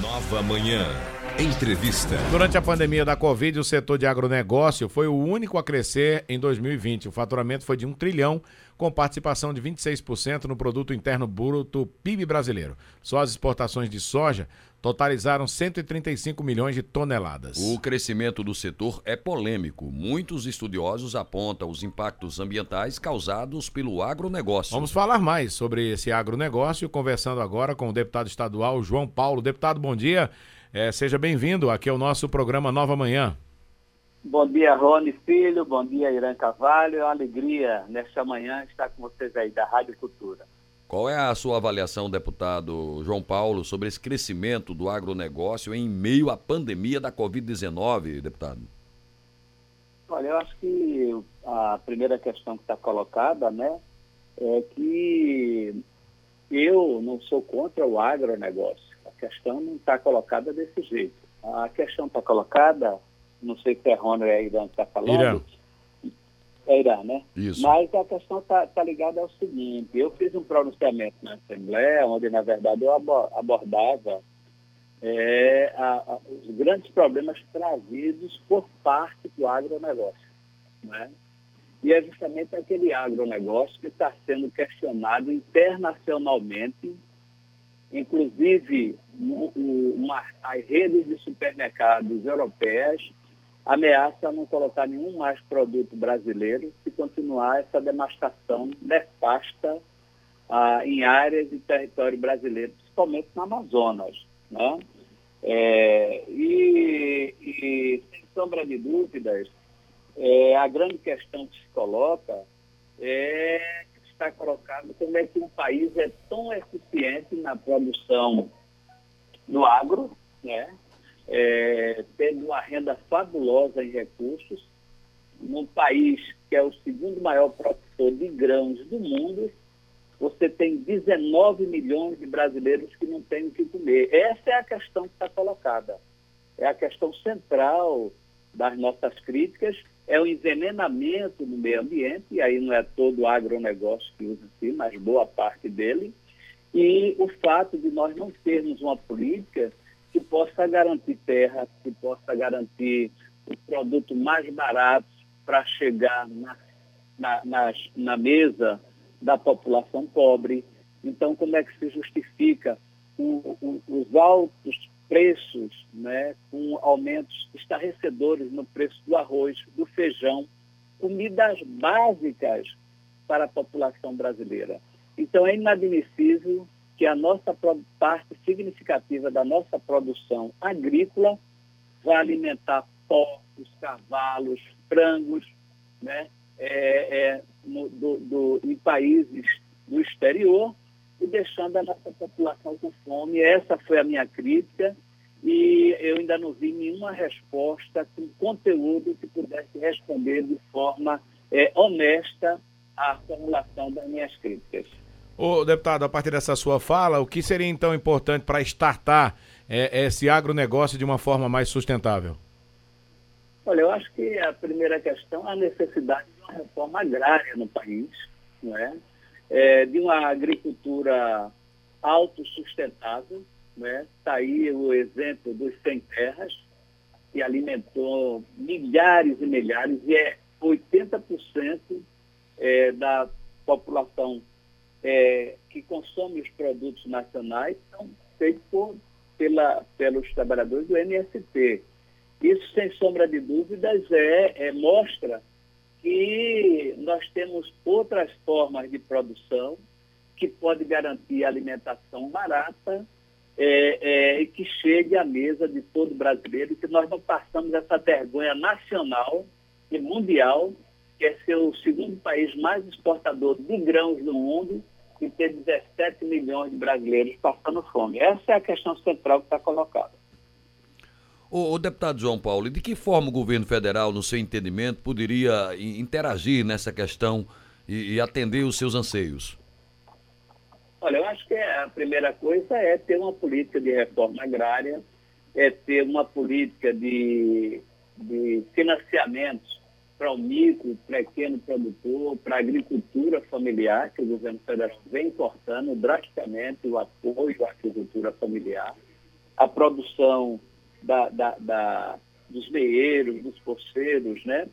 Nova Manhã. Entrevista. Durante a pandemia da Covid, o setor de agronegócio foi o único a crescer em 2020. O faturamento foi de um trilhão, com participação de 26% no produto interno bruto PIB brasileiro. Só as exportações de soja totalizaram 135 milhões de toneladas. O crescimento do setor é polêmico. Muitos estudiosos apontam os impactos ambientais causados pelo agronegócio. Vamos falar mais sobre esse agronegócio, conversando agora com o deputado estadual João Paulo. Deputado, bom dia. É, seja bem-vindo aqui ao nosso programa Nova Manhã. Bom dia, Rony Filho. Bom dia, Irã Cavalho. É uma alegria nesta manhã estar com vocês aí da Rádio Cultura. Qual é a sua avaliação, deputado João Paulo, sobre esse crescimento do agronegócio em meio à pandemia da Covid-19, deputado? Olha, eu acho que a primeira questão que está colocada, né, é que eu não sou contra o agronegócio. A questão não está colocada desse jeito. A questão está colocada, não sei se é Rony ou é Irã que está falando, Irã. É Irã, né? Isso. Mas a questão está tá ligada ao seguinte: eu fiz um pronunciamento na Assembleia, onde, na verdade, eu abo- abordava é, a- a- os grandes problemas trazidos por parte do agronegócio. Né? E é justamente aquele agronegócio que está sendo questionado internacionalmente, inclusive uma, as redes de supermercados europeias ameaça não colocar nenhum mais produto brasileiro se continuar essa devastação nefasta ah, em áreas de território brasileiro, principalmente no Amazonas. Né? É, e, e, sem sombra de dúvidas, é, a grande questão que se coloca é que está colocado como é que um país é tão eficiente na produção do agro, né? É, tendo uma renda fabulosa em recursos, num país que é o segundo maior produtor de grãos do mundo, você tem 19 milhões de brasileiros que não têm o que comer. Essa é a questão que está colocada. É a questão central das nossas críticas, é o envenenamento no meio ambiente, e aí não é todo o agronegócio que usa sim, mas boa parte dele, e o fato de nós não termos uma política que possa garantir terra, que possa garantir o produto mais barato para chegar na, na, nas- na mesa da população pobre. Então, como é que se justifica o- o- os altos preços, né, com aumentos estarrecedores no preço do arroz, do feijão, comidas básicas para a população brasileira? Então, é inadmissível que a nossa parte significativa da nossa produção agrícola vá alimentar porcos, cavalos, frangos, né, é, é, no- do- do- em países do exterior e deixando a nossa população com fome. Essa foi a minha crítica e eu ainda não vi nenhuma resposta com conteúdo que pudesse responder de forma é, honesta à formulação das minhas críticas. Ô, deputado, a partir dessa sua fala, o que seria então importante para startar é, esse agronegócio de uma forma mais sustentável? Olha, eu acho que a primeira questão é a necessidade de uma reforma agrária no país, não é? É, de uma agricultura autossustentável. Né? Está aí o exemplo dos sem terras, que alimentou milhares e milhares, e é 80% é, da população é, que consome os produtos nacionais são feitos pela, pelos trabalhadores do MST. Isso, sem sombra de dúvidas, é, é, mostra que nós temos outras formas de produção que pode garantir alimentação barata é, é, e que chegue à mesa de todo brasileiro, que nós não passamos essa vergonha nacional e mundial, que é ser o segundo país mais exportador de grãos do mundo e ter 17 milhões de brasileiros passando fome. Essa é a questão central que está colocada. O, o deputado João Paulo, e de que forma o governo federal, no seu entendimento, poderia interagir nessa questão e, e atender os seus anseios? Olha, eu acho que a primeira coisa é ter uma política de reforma agrária, é ter uma política de, de financiamentos para o micro, pequeno produtor, para a agricultura familiar, que o governo federal vem cortando drasticamente o apoio à agricultura familiar. a produção da, da, da, dos meeiros, dos poceiros, né?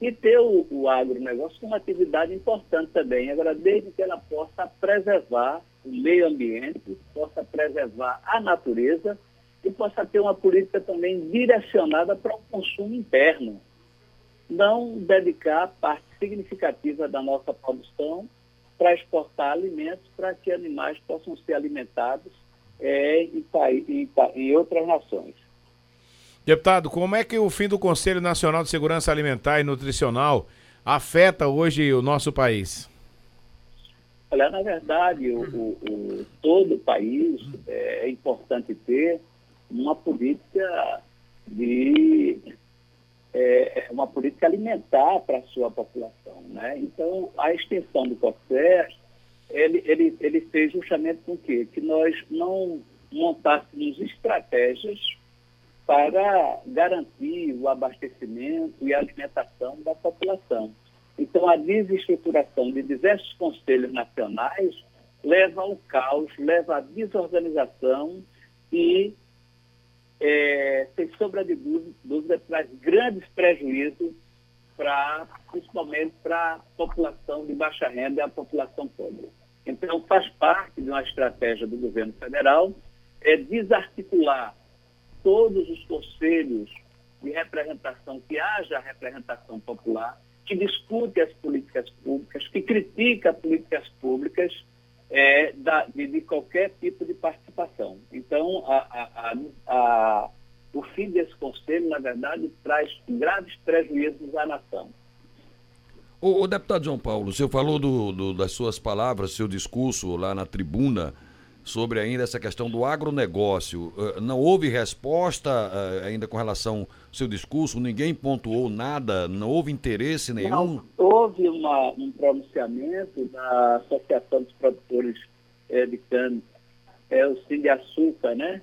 E ter o, o agronegócio como atividade importante também. Agora, desde que ela possa preservar o meio ambiente, possa preservar a natureza e possa ter uma política também direcionada para o consumo interno. Não dedicar parte significativa da nossa produção para exportar alimentos para que animais possam ser alimentados é, em, em, em outras nações. Deputado, como é que o fim do Conselho Nacional de Segurança Alimentar e Nutricional afeta hoje o nosso país? Olha, na verdade, o, o, o todo o país é, é importante ter uma política de é, uma política alimentar para a sua população. Né? Então, a extensão do COFES, ele, ele, ele fez justamente com que, que nós não montássemos estratégias para garantir o abastecimento e a alimentação da população. Então, a desestruturação de diversos conselhos nacionais leva ao caos, leva à desorganização e, é, sem sombra de dúvida, traz grandes prejuízos, pra, principalmente para a população de baixa renda e a população pobre. Então, faz parte de uma estratégia do governo federal é desarticular todos os conselhos de representação, que haja representação popular, que discute as políticas públicas, que critica as políticas públicas é, da, de, de, qualquer tipo de participação. Então, a, a, a, o fim desse conselho, na verdade, traz graves prejuízos à nação. O, o deputado João Paulo, o senhor falou do, do, das suas palavras, seu discurso lá na tribuna, sobre ainda essa questão do agronegócio. Eh, não houve resposta eh, ainda com relação ao seu discurso? Ninguém pontuou nada? Não houve interesse nenhum? Não, houve uma, um pronunciamento da Associação dos Produtores é, de Cana, é o Cine Açúcar, né?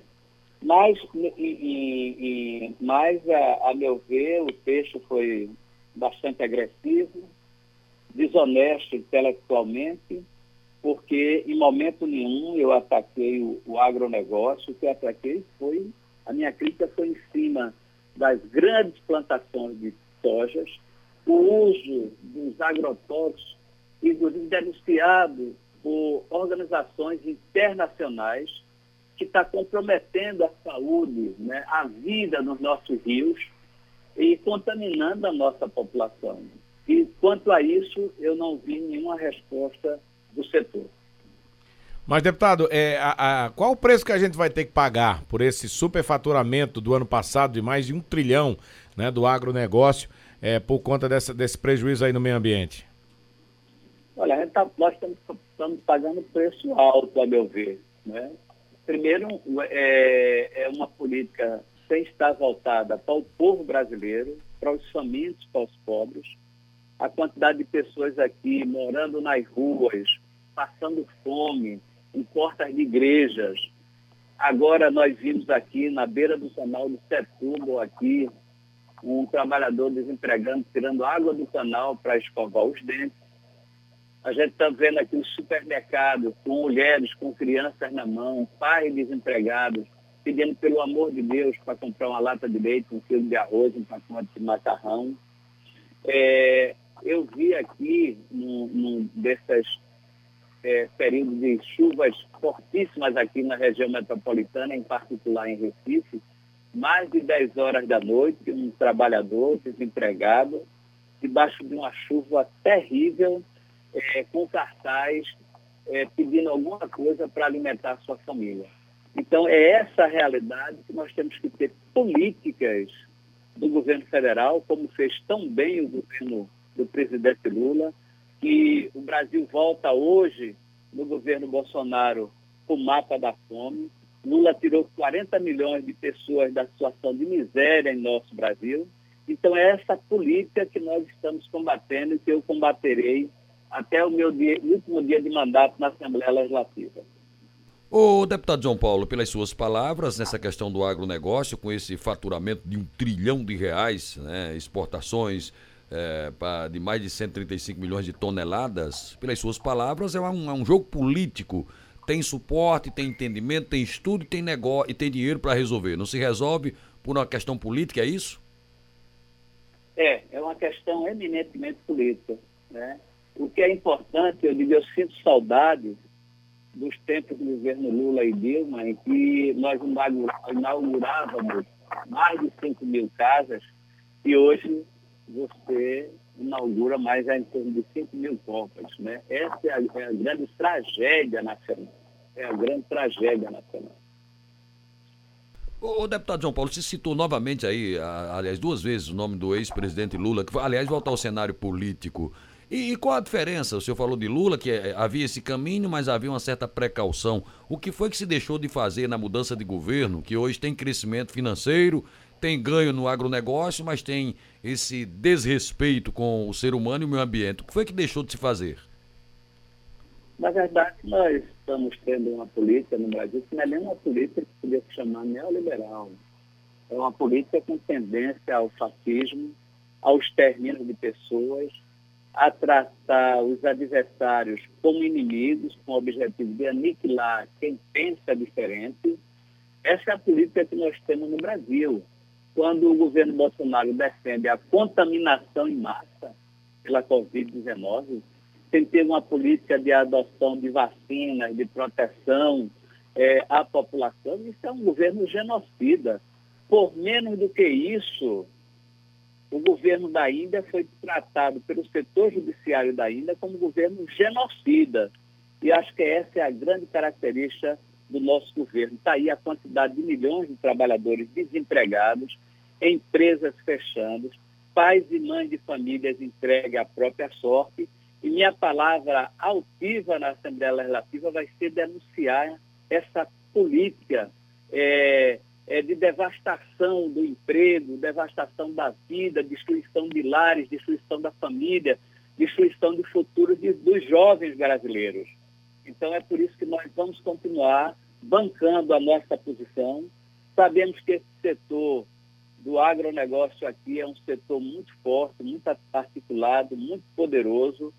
Mas, e, e, e, mas a, a meu ver, o texto foi bastante agressivo, desonesto intelectualmente, porque em momento nenhum eu ataquei o, o agronegócio, o que ataquei foi, a minha crítica foi em cima das grandes plantações de sojas, o uso dos agrotóxicos, inclusive denunciado por organizações internacionais, que está comprometendo a saúde, né, a vida nos nossos rios e contaminando a nossa população. E quanto a isso, eu não vi nenhuma resposta do setor. Mas, deputado, é, a, a, qual o preço que a gente vai ter que pagar por esse superfaturamento do ano passado de mais de um trilhão né, do agronegócio é, por conta dessa, desse prejuízo aí no meio ambiente? Olha, tá, nós estamos, estamos pagando preço alto, a meu ver. Né? Primeiro, é, é uma política sem estar voltada para o povo brasileiro, para os famintos, para os pobres, a quantidade de pessoas aqui morando nas ruas, passando fome, em portas de igrejas. Agora nós vimos aqui na beira do canal do Setúbal aqui um trabalhador desempregado tirando água do canal para escovar os dentes. A gente está vendo aqui os supermercados com mulheres, com crianças na mão, pais desempregados, pedindo pelo amor de Deus para comprar uma lata de leite, um quilo de arroz, um pacote de macarrão. É, eu vi aqui, num, num desses é, períodos de chuvas fortíssimas aqui na região metropolitana, em particular em Recife, mais de 10 horas da noite, um trabalhador desempregado, debaixo de uma chuva terrível, é, com cartaz é, pedindo alguma coisa para alimentar sua família. Então, é essa realidade que nós temos que ter políticas do governo federal, como fez tão bem o governo do presidente Lula, que o Brasil volta hoje, no governo Bolsonaro, com o mapa da fome. Lula tirou 40 milhões de pessoas da situação de miséria em nosso Brasil. Então, é essa política que nós estamos combatendo e que eu combaterei até o meu dia, último dia de mandato na Assembleia Legislativa. O deputado João Paulo, pelas suas palavras nessa questão do agronegócio, com esse faturamento de um trilhão de reais, né, exportações, é, pra, de mais de 135 milhões de toneladas, pelas suas palavras, é um, é um jogo político tem suporte, tem entendimento, tem estudo, tem negócio e tem dinheiro para resolver. Não se resolve por uma questão política, é isso? É, é uma questão eminentemente política. Né? O que é importante, eu digo, eu sinto saudade dos tempos do governo Lula e Dilma, em que nós inaugurávamos mais de 5 mil casas e hoje você inaugura mais em torno de 5 mil copas. Né? Essa é a, é a grande tragédia nacional. É a grande tragédia nacional. O, deputado João Paulo, você citou novamente aí, aliás, duas vezes o nome do ex-presidente Lula, que, aliás, volta ao cenário político. E, e, qual a diferença? O senhor falou de Lula, que é, havia esse caminho, mas havia uma certa precaução. O que foi que se deixou de fazer na mudança de governo, que hoje tem crescimento financeiro, tem ganho no agronegócio, mas tem esse desrespeito com o ser humano e o meio ambiente? O que foi que deixou de se fazer? Na verdade, nós estamos tendo uma política no Brasil que não é nem uma política que podia se chamar neoliberal. É uma política com tendência ao fascismo, ao extermínio de pessoas, a tratar os adversários como inimigos, com o objetivo de aniquilar quem pensa diferente. Essa é a política que nós temos no Brasil. Quando o governo Bolsonaro defende a contaminação em massa pela Covid-19, tem que ter uma política de adoção de vacinas, de proteção é, à população. Isso é um governo genocida. Por menos do que isso, o governo da Índia foi tratado pelo setor judiciário da Índia como governo genocida. E acho que essa é a grande característica do nosso governo. Está aí a quantidade de milhões de trabalhadores desempregados, empresas fechando, pais e mães de famílias entregues à própria sorte e minha palavra altiva na Assembleia Legislativa vai ser denunciar essa política é, é, de devastação do emprego, devastação da vida, destruição de lares, destruição da família, destruição do futuro de, dos jovens brasileiros. Então é por isso que nós vamos continuar bancando a nossa posição. Sabemos que esse setor do agronegócio aqui é um setor muito forte, muito articulado, muito poderoso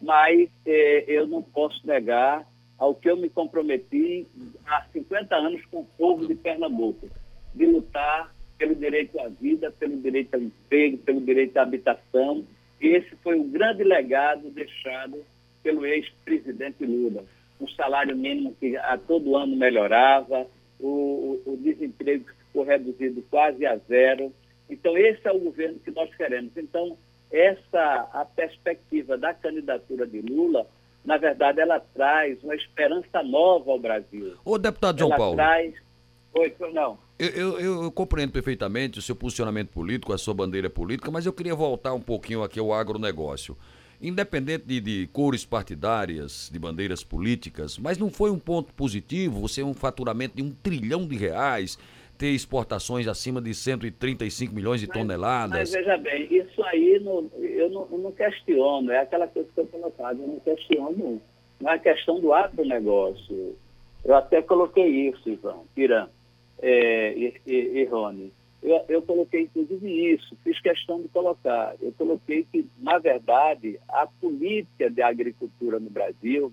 mas é, eu não posso negar ao que eu me comprometi há 50 anos com o povo de Pernambuco, de lutar pelo direito à vida, pelo direito ao emprego, pelo direito à habitação. Esse foi o grande legado deixado pelo ex-presidente Lula. Um salário mínimo que a todo ano melhorava, o, o, o desemprego ficou reduzido quase a zero. Então, esse é o governo que nós queremos. Então, essa a perspectiva da candidatura de Lula, na verdade, ela traz uma esperança nova ao Brasil. O deputado João ela Paulo. Traz... Oi, não. Eu, eu, eu, compreendo perfeitamente o seu posicionamento político, a sua bandeira política, mas eu queria voltar um pouquinho aqui ao agronegócio. Independente de, de cores partidárias, de bandeiras políticas, mas não foi um ponto positivo você um faturamento de um trilhão de reais, ter exportações acima de 135 milhões de mas, toneladas. Mas veja bem, isso aí não, eu, não, eu não questiono, é aquela coisa que eu colocava, eu não questiono, não é questão do agronegócio. Eu até coloquei isso, Ivan, Irã é, e, e, e Rony. Eu, eu coloquei inclusive isso, fiz questão de colocar. Eu coloquei que, na verdade, a política de agricultura no Brasil,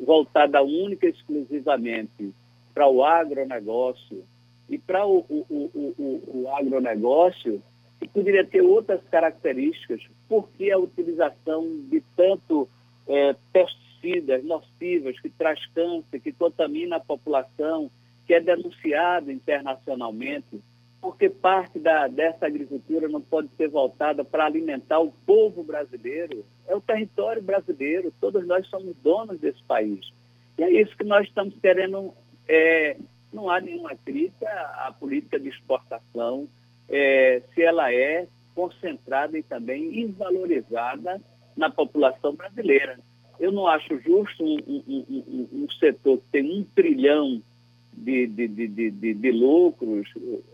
voltada única e exclusivamente para o agronegócio, e para o, o, o, o, agronegócio, que poderia ter outras características, porque a utilização de tanto é, pesticidas nocivas que traz câncer, que contamina a população, que é denunciado internacionalmente, porque parte da, dessa agricultura não pode ser voltada para alimentar o povo brasileiro. É o território brasileiro, todos nós somos donos desse país. E é isso que nós estamos querendo é, não há nenhuma crítica à política de exportação, é, se ela é concentrada e também invalorizada na população brasileira. Eu não acho justo um, um, um, um setor que tem um trilhão de, de, de, de, de lucros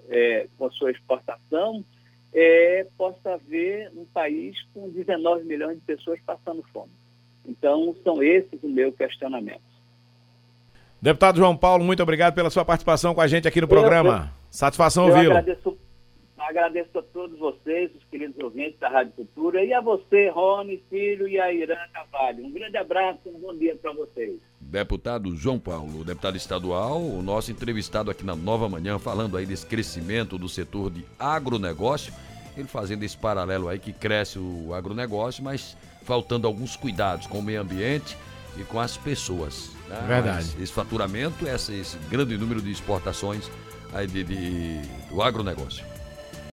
é, com sua exportação é, possa haver um país com 19 milhões de pessoas passando fome. Então, são esses o meu questionamento. Deputado João Paulo, muito obrigado pela sua participação com a gente aqui no programa. Eu, Satisfação ouvi-lo. Agradeço, Agradeço a todos vocês, os queridos ouvintes da Rádio Cultura, e a você, Rony, Filho e a Irã Cavalho. Um grande abraço e um bom dia para vocês. Deputado João Paulo, deputado estadual, o nosso entrevistado aqui na Nova Manhã, falando aí desse crescimento do setor de agronegócio, ele fazendo esse paralelo aí que cresce o agronegócio, mas faltando alguns cuidados com o meio ambiente e com as pessoas. Né? Verdade. Mas esse faturamento, esse, esse grande número de exportações aí de, de, do agronegócio.